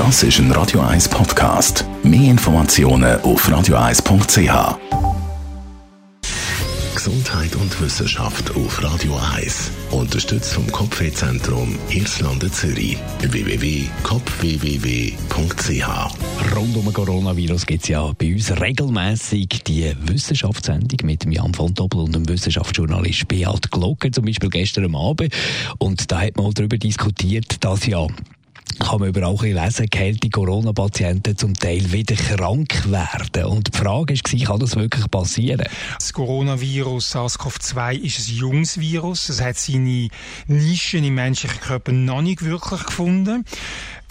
Das ist ein Radio 1 Podcast. Mehr Informationen auf radio1.ch. Gesundheit und Wissenschaft auf Radio 1. Unterstützt vom Kopfwehzentrum Irlande Zürich. www.kopfwww.ch Rund um den Coronavirus gibt es ja bei uns regelmäßig die Wissenschaftssendung mit dem Jan von Doppel und dem Wissenschaftsjournalist Beat Glocker, zum Beispiel gestern Abend. Und da hat man darüber diskutiert, dass ja kann man überall lesen, die Corona-Patienten zum Teil wieder krank werden. Und die Frage ist, kann das wirklich passieren? Das Coronavirus SARS-CoV-2 ist ein junges Virus. Es hat seine Nischen im menschlichen Körper noch nicht wirklich gefunden.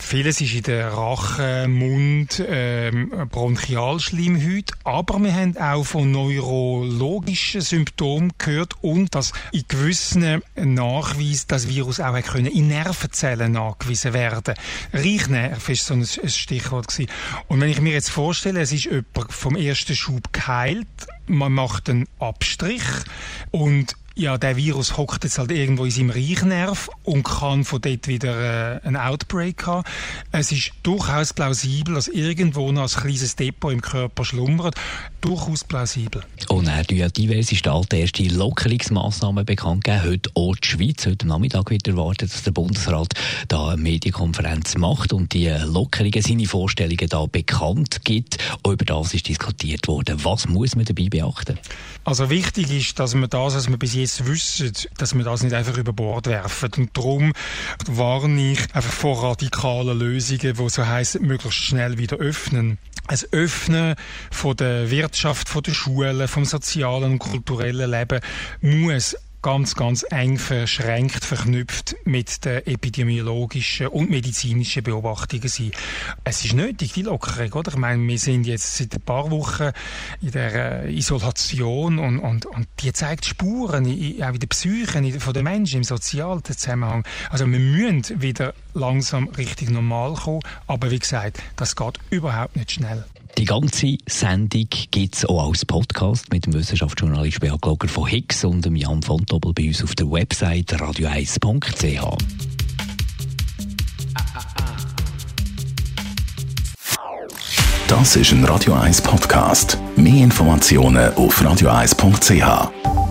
Vieles ist in der Rache, Mund, ähm, Bronchialschleimhaut, aber wir haben auch von neurologischen Symptomen gehört und dass in gewissen Nachweisen das Virus auch können in Nervenzellen nachgewiesen werden. Reichnerv ist so ein, ein Stichwort gewesen. Und wenn ich mir jetzt vorstelle, es ist jemand vom ersten Schub geheilt, man macht einen Abstrich und ja, der Virus hockt jetzt halt irgendwo in seinem Reichnerv und kann von dort wieder äh, einen Outbreak haben. Es ist durchaus plausibel, dass irgendwo noch ein kleines Depot im Körper schlummert. Durchaus plausibel. Und er hat ja diverse Staaten erste Lockerungsmaßnahmen bekannt gegeben. Heute auch die Schweiz. Heute Nachmittag wird erwartet, dass der Bundesrat da eine Medienkonferenz macht und die Lockerungen, seine Vorstellungen da bekannt gibt. Auch über das ist diskutiert worden. Was muss man dabei beachten? Also wichtig ist, dass man das, was man bis jetzt wissen, dass wir das nicht einfach über Bord werfen. Und darum warne ich einfach vor radikalen Lösungen, die so heißen, möglichst schnell wieder öffnen ein Öffnen von der Wirtschaft, von der Schulen, vom sozialen und kulturellen Leben muss ganz, ganz eng verschränkt, verknüpft mit den epidemiologischen und medizinischen Beobachtungen sein. Es ist nötig, die Lockerung, oder? Ich meine, wir sind jetzt seit ein paar Wochen in der äh, Isolation und, und, und die zeigt Spuren, auch in der Psyche von den Menschen, im sozialen Zusammenhang. Also wir müssen wieder langsam richtig normal kommen, aber wie gesagt, das geht überhaupt nicht schnell. Die ganze Sendung gibt es auch als Podcast mit dem Wissenschaftsjournalist Beat Glogger von Higgs und dem Jan von Doppel bei uns auf der Website radio1.ch. Das ist ein Radio 1 Podcast. Mehr Informationen auf radio1.ch.